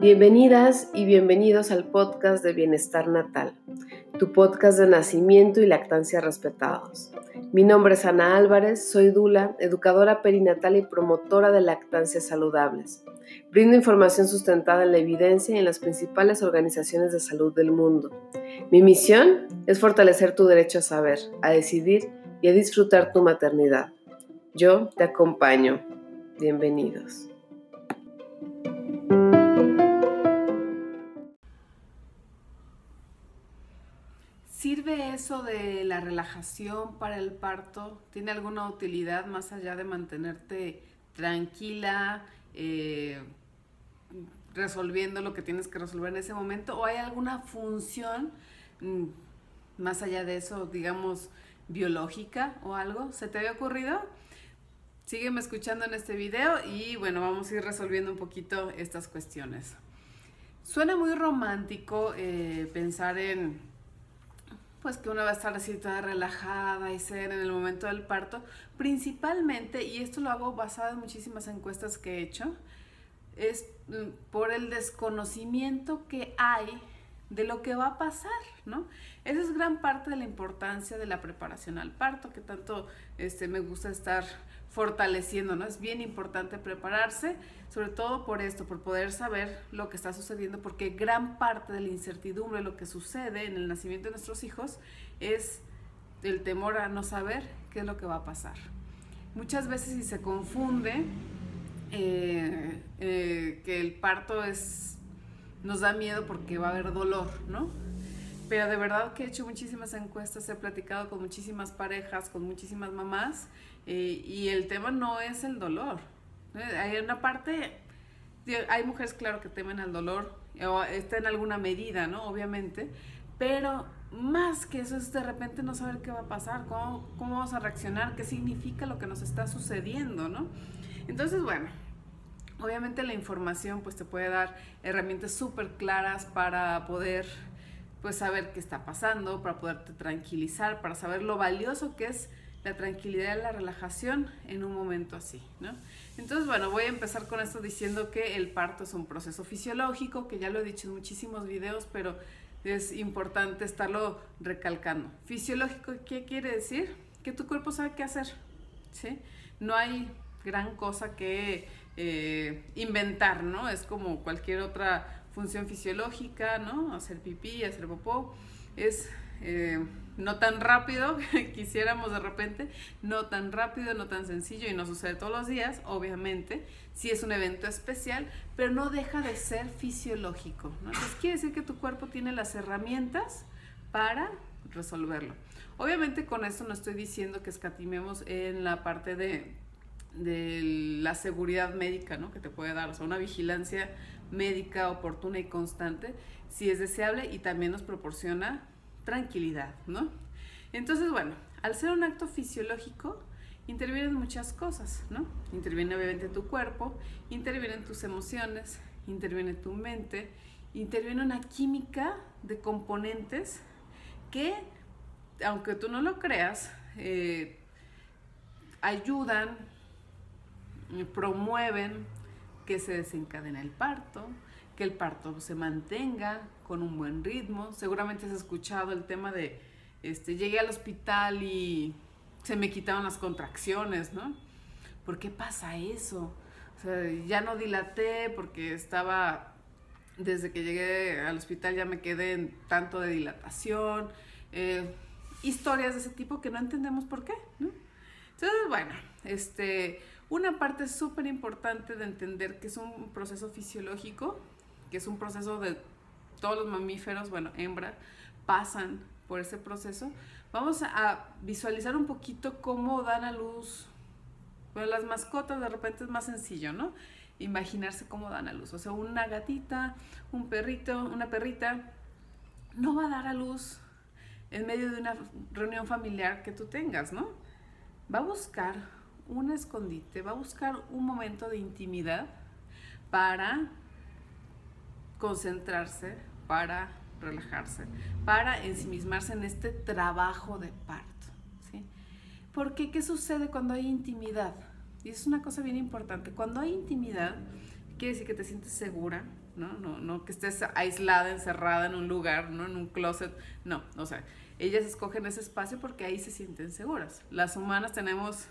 Bienvenidas y bienvenidos al podcast de Bienestar Natal, tu podcast de nacimiento y lactancia respetados. Mi nombre es Ana Álvarez, soy Dula, educadora perinatal y promotora de lactancias saludables. Brindo información sustentada en la evidencia y en las principales organizaciones de salud del mundo. Mi misión es fortalecer tu derecho a saber, a decidir y a disfrutar tu maternidad. Yo te acompaño. Bienvenidos. ¿Sirve eso de la relajación para el parto? ¿Tiene alguna utilidad más allá de mantenerte tranquila, eh, resolviendo lo que tienes que resolver en ese momento? ¿O hay alguna función mm, más allá de eso, digamos, biológica o algo? ¿Se te había ocurrido? Sígueme escuchando en este video y bueno, vamos a ir resolviendo un poquito estas cuestiones. Suena muy romántico eh, pensar en pues que uno va a estar así toda relajada y ser en el momento del parto, principalmente, y esto lo hago basado en muchísimas encuestas que he hecho, es mm, por el desconocimiento que hay de lo que va a pasar, ¿no? Esa es gran parte de la importancia de la preparación al parto, que tanto este, me gusta estar fortaleciendo, ¿no? Es bien importante prepararse, sobre todo por esto, por poder saber lo que está sucediendo, porque gran parte de la incertidumbre, lo que sucede en el nacimiento de nuestros hijos, es el temor a no saber qué es lo que va a pasar. Muchas veces si se confunde eh, eh, que el parto es, nos da miedo porque va a haber dolor, ¿no? Pero de verdad que he hecho muchísimas encuestas, he platicado con muchísimas parejas, con muchísimas mamás, eh, y el tema no es el dolor. Hay una parte, hay mujeres, claro, que temen al dolor, o está en alguna medida, ¿no? Obviamente, pero más que eso es de repente no saber qué va a pasar, cómo, cómo vamos a reaccionar, qué significa lo que nos está sucediendo, ¿no? Entonces, bueno, obviamente la información pues te puede dar herramientas súper claras para poder pues saber qué está pasando, para poderte tranquilizar, para saber lo valioso que es la tranquilidad y la relajación en un momento así, ¿no? Entonces, bueno, voy a empezar con esto diciendo que el parto es un proceso fisiológico, que ya lo he dicho en muchísimos videos, pero es importante estarlo recalcando. Fisiológico, ¿qué quiere decir? Que tu cuerpo sabe qué hacer, ¿sí? No hay gran cosa que eh, inventar, ¿no? Es como cualquier otra función fisiológica, ¿no? Hacer pipí, hacer popó, es eh, no tan rápido, quisiéramos de repente, no tan rápido, no tan sencillo y no sucede todos los días, obviamente, si es un evento especial, pero no deja de ser fisiológico. ¿no? Entonces quiere decir que tu cuerpo tiene las herramientas para resolverlo. Obviamente con esto no estoy diciendo que escatimemos en la parte de, de la seguridad médica ¿no? que te puede dar, o sea, una vigilancia médica oportuna y constante, si es deseable y también nos proporciona tranquilidad, ¿no? Entonces, bueno, al ser un acto fisiológico, intervienen muchas cosas, ¿no? Interviene obviamente tu cuerpo, intervienen tus emociones, interviene tu mente, interviene una química de componentes que, aunque tú no lo creas, eh, ayudan, promueven que se desencadene el parto, que el parto se mantenga con un buen ritmo. Seguramente has escuchado el tema de, este, llegué al hospital y se me quitaron las contracciones, ¿no? ¿Por qué pasa eso? O sea, ya no dilaté porque estaba, desde que llegué al hospital ya me quedé en tanto de dilatación. Eh, historias de ese tipo que no entendemos por qué, ¿no? Entonces, bueno, este, una parte súper importante de entender que es un proceso fisiológico que es un proceso de todos los mamíferos, bueno, hembra, pasan por ese proceso. Vamos a visualizar un poquito cómo dan a luz. Bueno, las mascotas de repente es más sencillo, ¿no? Imaginarse cómo dan a luz. O sea, una gatita, un perrito, una perrita, no va a dar a luz en medio de una reunión familiar que tú tengas, ¿no? Va a buscar un escondite, va a buscar un momento de intimidad para concentrarse, para relajarse, para ensimismarse en este trabajo de parto. Porque, ¿qué sucede cuando hay intimidad? Y es una cosa bien importante. Cuando hay intimidad, quiere decir que te sientes segura, ¿no? No, no que estés aislada, encerrada en un lugar, ¿no? En un closet. No, o sea, ellas escogen ese espacio porque ahí se sienten seguras. Las humanas tenemos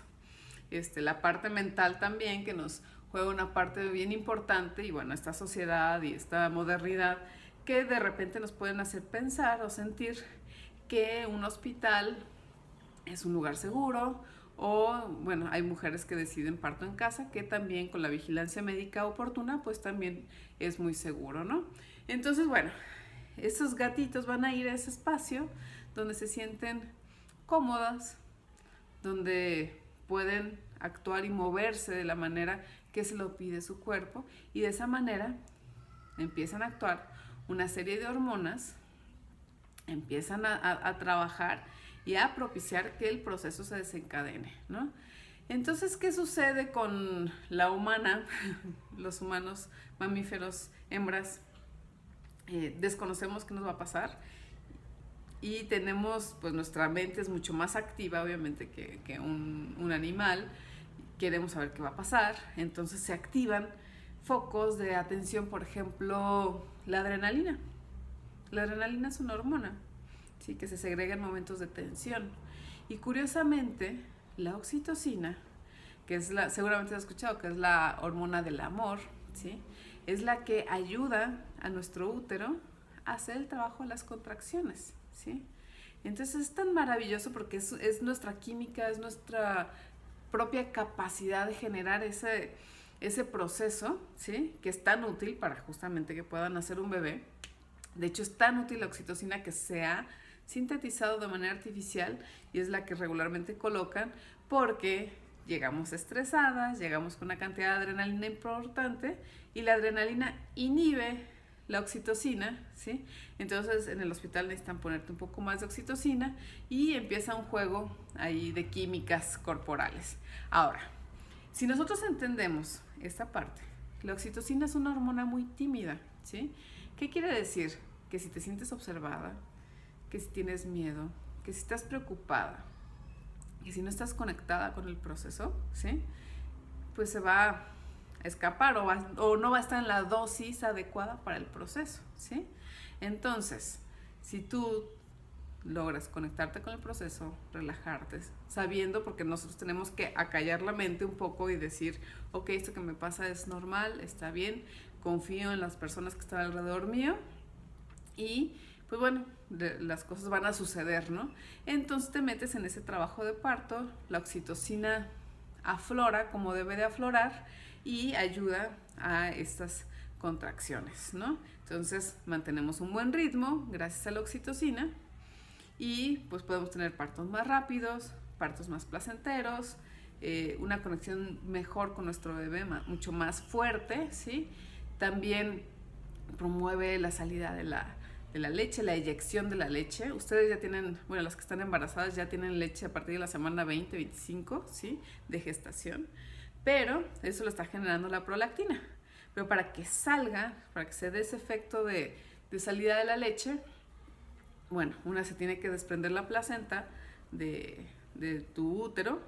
este, la parte mental también que nos juega una parte bien importante y bueno, esta sociedad y esta modernidad que de repente nos pueden hacer pensar o sentir que un hospital es un lugar seguro o bueno, hay mujeres que deciden parto en casa que también con la vigilancia médica oportuna pues también es muy seguro, ¿no? Entonces, bueno, esos gatitos van a ir a ese espacio donde se sienten cómodas, donde pueden actuar y moverse de la manera que se lo pide su cuerpo y de esa manera empiezan a actuar una serie de hormonas, empiezan a, trabajar y a propiciar que el proceso se desencadene, ¿no? Entonces, ¿qué sucede con la humana, los humanos, mamíferos, hembras? Eh, desconocemos qué nos va a pasar y tenemos, pues nuestra mente es mucho más activa, obviamente, que, que un, un animal queremos saber qué va a pasar, entonces se activan focos de atención, por ejemplo, la adrenalina. La adrenalina es una hormona, ¿sí? que se segrega en momentos de tensión. Y curiosamente, la oxitocina, que es la, seguramente has escuchado, que es la hormona del amor, ¿sí? es la que ayuda a nuestro útero a hacer el trabajo de las contracciones. Entonces es tan maravilloso porque es, es nuestra química, es nuestra propia capacidad de generar ese, ese proceso, ¿sí? Que es tan útil para justamente que puedan hacer un bebé. De hecho, es tan útil la oxitocina que se ha sintetizado de manera artificial y es la que regularmente colocan porque llegamos estresadas, llegamos con una cantidad de adrenalina importante y la adrenalina inhibe la oxitocina, ¿sí? Entonces en el hospital necesitan ponerte un poco más de oxitocina y empieza un juego ahí de químicas corporales. Ahora, si nosotros entendemos esta parte, la oxitocina es una hormona muy tímida, ¿sí? ¿Qué quiere decir? Que si te sientes observada, que si tienes miedo, que si estás preocupada, que si no estás conectada con el proceso, ¿sí? Pues se va escapar o, o, no va a estar en la dosis adecuada para el proceso, ¿sí? Entonces, si tú logras conectarte con el proceso, relajarte, sabiendo, porque nosotros tenemos que acallar la mente un poco y decir, ok, esto que me pasa es normal, está bien, confío en las personas que están alrededor mío y pues bueno, las cosas van a suceder, ¿no? Entonces te metes en ese trabajo de parto, la oxitocina aflora como debe de aflorar y ayuda a estas contracciones, ¿no? Entonces mantenemos un buen ritmo gracias a la oxitocina y pues podemos tener partos más rápidos, partos más placenteros, eh, una conexión mejor con nuestro bebé, mucho más fuerte, ¿sí? También promueve la salida de la, de la leche, la eyección de la leche. Ustedes ya tienen, bueno, las que están embarazadas ya tienen leche a partir de la semana 20, 25, ¿sí? De gestación pero eso lo está generando la prolactina. Pero para que salga, para que se dé ese efecto de, salida de la leche, bueno, una se tiene que desprender la placenta de, de tu útero,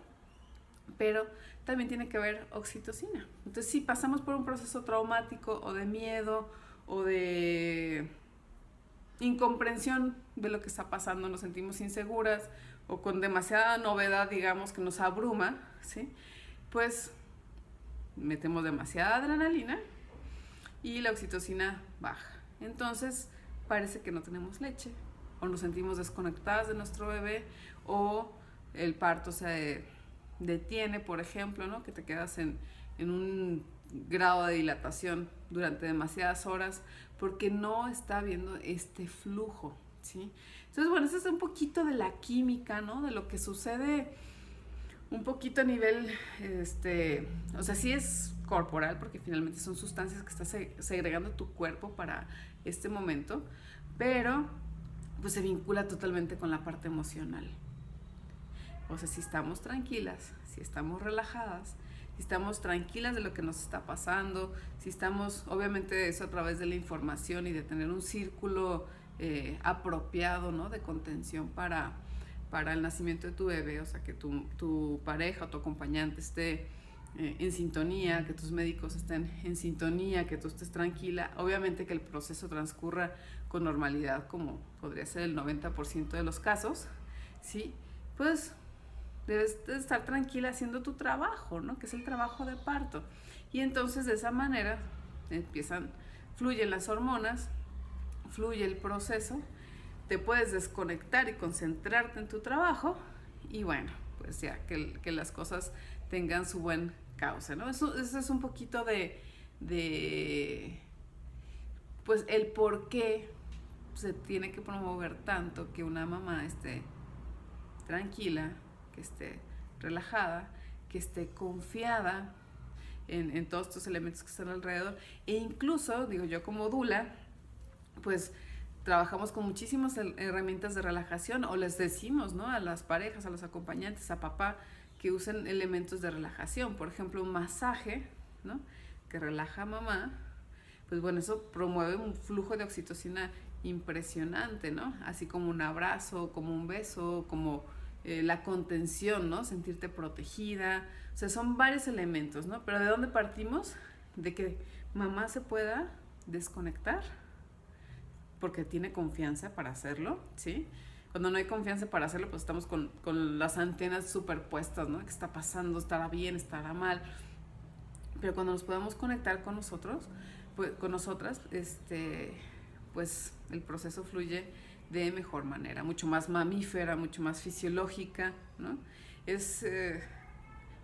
pero también tiene que haber oxitocina. Entonces, si pasamos por un proceso traumático o de miedo o de incomprensión de lo que está pasando, nos sentimos inseguras o con demasiada novedad, digamos, que nos abruma, ¿sí? Pues metemos demasiada adrenalina y la oxitocina baja. Entonces parece que no tenemos leche o nos sentimos desconectadas de nuestro bebé o el parto se detiene, por ejemplo, ¿no? que te quedas en, en un grado de dilatación durante demasiadas horas porque no está habiendo este flujo, ¿sí? Entonces, bueno, eso es un poquito de la química, ¿no? De lo que sucede un poquito a nivel, este, o sea, sí es corporal, porque finalmente son sustancias que estás segregando tu cuerpo para este momento, pero pues se vincula totalmente con la parte emocional. O sea, si estamos tranquilas, si estamos relajadas, si estamos tranquilas de lo que nos está pasando, si estamos, obviamente eso a través de la información y de tener un círculo eh, apropiado, ¿no? De contención para para el nacimiento de tu bebé, o sea, que tu, tu pareja o tu acompañante esté eh, en sintonía, que tus médicos estén en sintonía, que tú estés tranquila, obviamente que el proceso transcurra con normalidad, como podría ser el 90% de los casos, ¿sí? Pues debes estar tranquila haciendo tu trabajo, ¿no? Que es el trabajo de parto. Y entonces de esa manera empiezan, fluyen las hormonas, fluye el proceso, te puedes desconectar y concentrarte en tu trabajo y bueno, pues ya, que, las cosas tengan su buen cauce, ¿no? Eso, eso es un poquito de, de, pues el por qué se tiene que promover tanto que una mamá esté tranquila, que esté relajada, que esté confiada en, en, todos estos elementos que están alrededor. E incluso, digo yo como Dula, pues trabajamos con muchísimas herramientas de relajación o les decimos, ¿no? A las parejas, a los acompañantes, a papá, que usen elementos de relajación. Por ejemplo, un masaje, ¿no? Que relaja a mamá. Pues bueno, eso promueve un flujo de oxitocina impresionante, ¿no? Así como un abrazo, como un beso, como eh, la contención, ¿no? Sentirte protegida. O sea, son varios elementos, ¿no? Pero ¿de dónde partimos? De que mamá se pueda desconectar porque tiene confianza para hacerlo, ¿sí? Cuando no hay confianza para hacerlo, pues estamos con, con las antenas superpuestas, ¿no? ¿Qué está pasando? ¿Estará bien? ¿Estará mal? Pero cuando nos podemos conectar con nosotros, pues, con nosotras, este, pues el proceso fluye de mejor manera, mucho más mamífera, mucho más fisiológica, ¿no? Es, eh,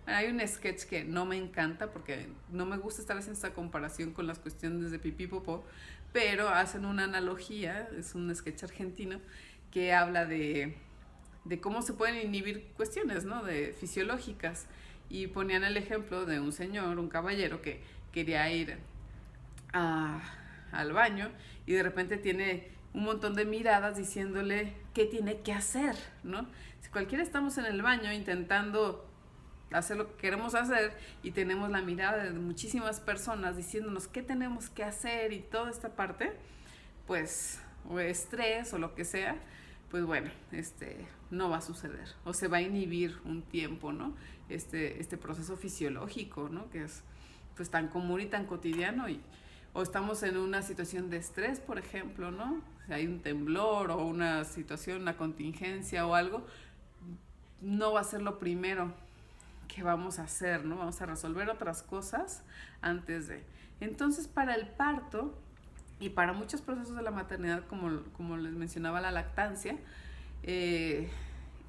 hay un sketch que no me encanta porque no me gusta estar haciendo esta comparación con las cuestiones de pipí popó, pero hacen una analogía, es un sketch argentino que habla de, de cómo se pueden inhibir cuestiones, ¿no? De fisiológicas. Y ponían el ejemplo de un señor, un caballero que quería ir a, al baño y de repente tiene un montón de miradas diciéndole qué tiene que hacer, ¿no? Si cualquiera estamos en el baño intentando hacer lo que queremos hacer y tenemos la mirada de muchísimas personas diciéndonos qué tenemos que hacer y toda esta parte, pues, o estrés o lo que sea, pues bueno, este, no va a suceder o se va a inhibir un tiempo, ¿no? Este, este proceso fisiológico, ¿no? Que es pues tan común y tan cotidiano y, o estamos en una situación de estrés, por ejemplo, ¿no? Si hay un temblor o una situación, una contingencia o algo, no va a ser lo primero que vamos a hacer, ¿no? Vamos a resolver otras cosas antes de. Entonces, para el parto y para muchos procesos de la maternidad, como, como les mencionaba la lactancia, eh,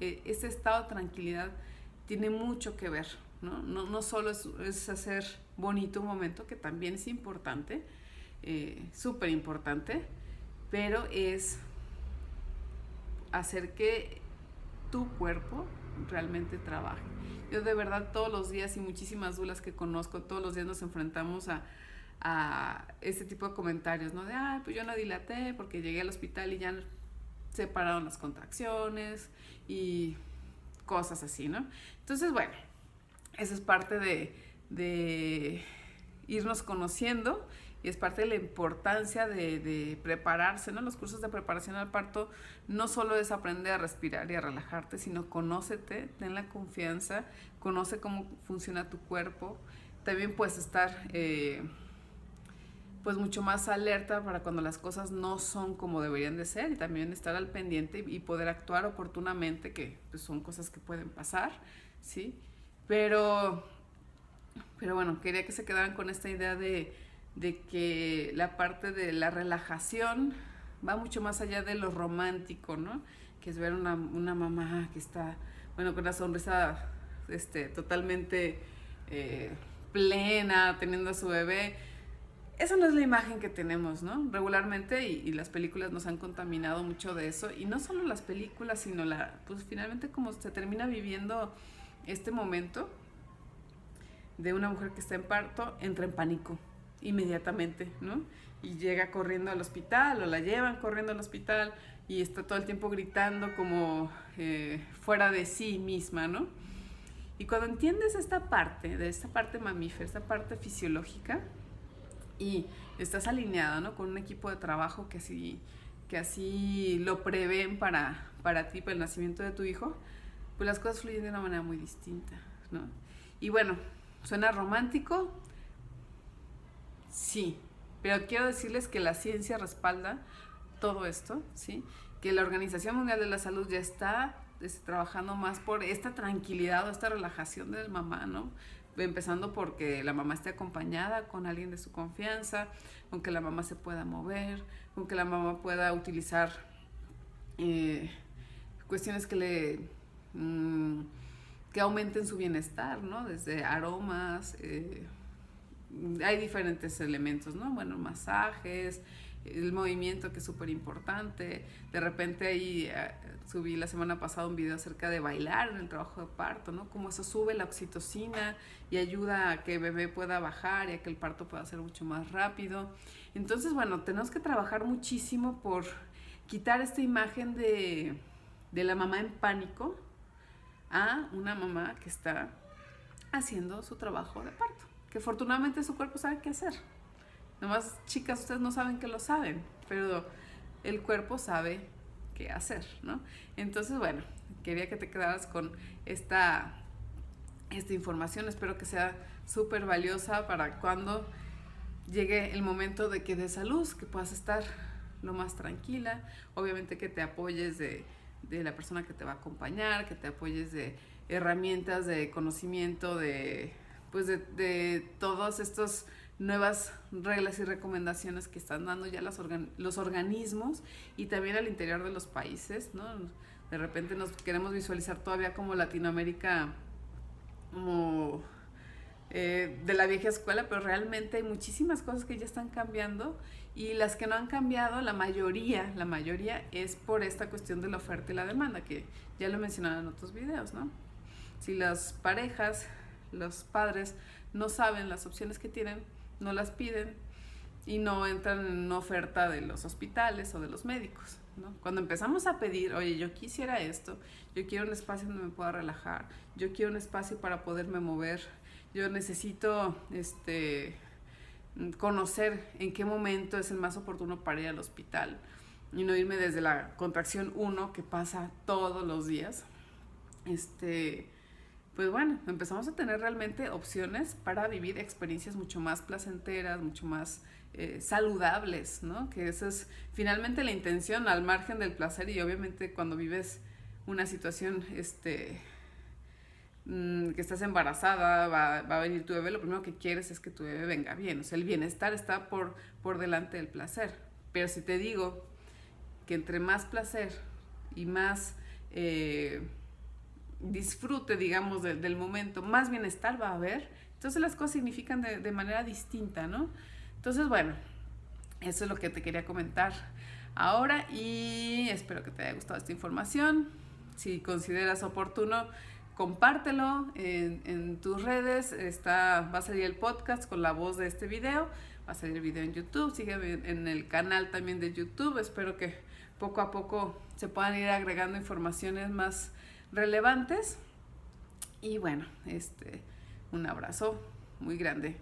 e, ese estado de tranquilidad tiene mucho que ver, ¿no? No, solo es, es hacer bonito un momento, que también es importante, eh, súper importante, pero es hacer que tu cuerpo realmente trabaje. Yo de verdad todos los días y muchísimas dudas que conozco, todos los días nos enfrentamos a, a este tipo de comentarios, ¿no? De, ah, pues yo no dilaté porque llegué al hospital y ya se pararon las contracciones y cosas así, ¿no? Entonces, bueno, esa es parte de, de irnos conociendo y es parte de la importancia de, de, prepararse, ¿no? Los cursos de preparación al parto no solo es aprender a respirar y a relajarte, sino conócete, ten la confianza, conoce cómo funciona tu cuerpo. También puedes estar eh, pues mucho más alerta para cuando las cosas no son como deberían de ser y también estar al pendiente y poder actuar oportunamente, que pues, son cosas que pueden pasar, ¿sí? Pero, pero bueno, quería que se quedaran con esta idea de de que la parte de la relajación va mucho más allá de lo romántico, ¿no? Que es ver una, mamá que está, bueno, con una sonrisa este, totalmente eh, plena, teniendo a su bebé. Esa no es la imagen que tenemos, ¿no? Regularmente, y, y, las películas nos han contaminado mucho de eso, y no solo las películas, sino la, pues finalmente como se termina viviendo este momento de una mujer que está en parto, entra en pánico, inmediatamente, ¿no? Y llega corriendo al hospital o la llevan corriendo al hospital y está todo el tiempo gritando como eh, fuera de sí misma, ¿no? Y cuando entiendes esta parte, de esta parte mamífera, esta parte fisiológica, y estás alineada, ¿no? Con un equipo de trabajo que sí, que así lo prevén para, para ti, para el nacimiento de tu hijo, pues las cosas fluyen de una manera muy distinta, ¿no? Y bueno, ¿suena romántico? Sí, pero quiero decirles que la ciencia respalda todo esto, ¿sí? Que la Organización Mundial de la Salud ya está este, trabajando más por esta tranquilidad o esta relajación del mamá, ¿no? Empezando porque la mamá esté acompañada con alguien de su confianza, con que la mamá se pueda mover, con que la mamá pueda utilizar eh, cuestiones que le mm, que aumenten su bienestar, ¿no? Desde aromas, eh, hay diferentes elementos, ¿no? Bueno, masajes, el movimiento que es súper importante. De repente ahí eh, subí la semana pasada un video acerca de bailar en el trabajo de parto, ¿no? Cómo eso sube la oxitocina y ayuda a que el bebé pueda bajar y a que el parto pueda ser mucho más rápido. Entonces, bueno, tenemos que trabajar muchísimo por quitar esta imagen de, de la mamá en pánico a una mamá que está haciendo su trabajo de parto, que afortunadamente su cuerpo sabe qué hacer. Nomás, chicas, ustedes no saben que lo saben, pero el cuerpo sabe qué hacer, ¿no? Entonces, bueno, quería que te quedaras con esta, esta información. Espero que sea súper valiosa para cuando llegue el momento de que des a luz, que puedas estar lo más tranquila. Obviamente que te apoyes de, de la persona que te va a acompañar, que te apoyes de herramientas, de conocimiento, de pues de, de todos estos nuevas reglas y recomendaciones que están dando ya los organismos y también al interior de los países, ¿no? De repente nos queremos visualizar todavía como Latinoamérica, como eh, de la vieja escuela, pero realmente hay muchísimas cosas que ya están cambiando y las que no han cambiado, la mayoría, la mayoría es por esta cuestión de la oferta y la demanda, que ya lo mencionaba en otros videos, ¿no? Si las parejas, los padres no saben las opciones que tienen, no las piden y no entran en oferta de los hospitales o de los médicos. Cuando empezamos a pedir, oye, yo quisiera esto, yo quiero un espacio donde me pueda relajar, yo quiero un espacio para poderme mover, yo necesito este, conocer en qué momento es el más oportuno para ir al hospital y no irme desde la contracción 1 que pasa todos los días. Este, pues bueno, empezamos a tener realmente opciones para vivir experiencias mucho más placenteras, mucho más eh, saludables, ¿no? Que esa es finalmente la intención al margen del placer y obviamente cuando vives una situación, este, mm, que estás embarazada, va, a venir tu bebé, lo primero que quieres es que tu bebé venga bien, o sea, el bienestar está por, por delante del placer. Pero si te digo que entre más placer y más... Eh, disfrute, digamos, del momento, más bienestar va a haber. Entonces las cosas significan de, de, manera distinta, ¿no? Entonces, bueno, eso es lo que te quería comentar ahora y espero que te haya gustado esta información. Si consideras oportuno, compártelo en, en, tus redes. Está, va a salir el podcast con la voz de este video. Va a salir el video en YouTube. Sígueme en el canal también de YouTube. Espero que poco a poco se puedan ir agregando informaciones más relevantes. Y bueno, este, un abrazo muy grande.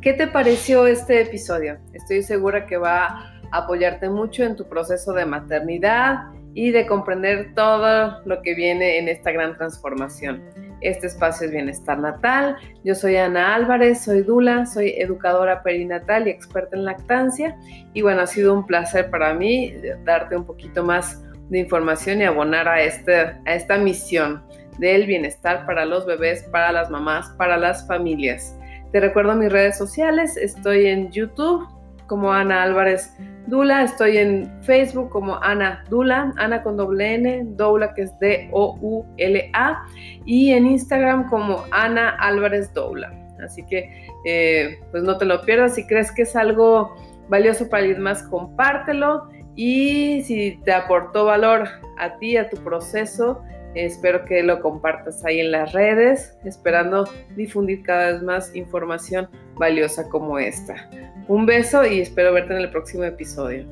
¿Qué te pareció este episodio? Estoy segura que va a apoyarte mucho en tu proceso de maternidad y de comprender todo lo que viene en esta gran transformación. Este espacio es Bienestar Natal. Yo soy Ana Álvarez, soy Dula, soy educadora perinatal y experta en lactancia. Y bueno, ha sido un placer para mí darte un poquito más de información y abonar a, este, a esta misión del bienestar para los bebés, para las mamás, para las familias. Te recuerdo mis redes sociales, estoy en YouTube como Ana Álvarez Dula, estoy en Facebook como Ana Dula, Ana con doble N, Doula que es D-O-U-L-A, y en Instagram como Ana Álvarez Doula. Así que eh, pues no te lo pierdas, si crees que es algo valioso para alguien más, compártelo y si te aportó valor a ti, a tu proceso, espero que lo compartas ahí en las redes, esperando difundir cada vez más información valiosa como esta. Un beso y espero verte en el próximo episodio.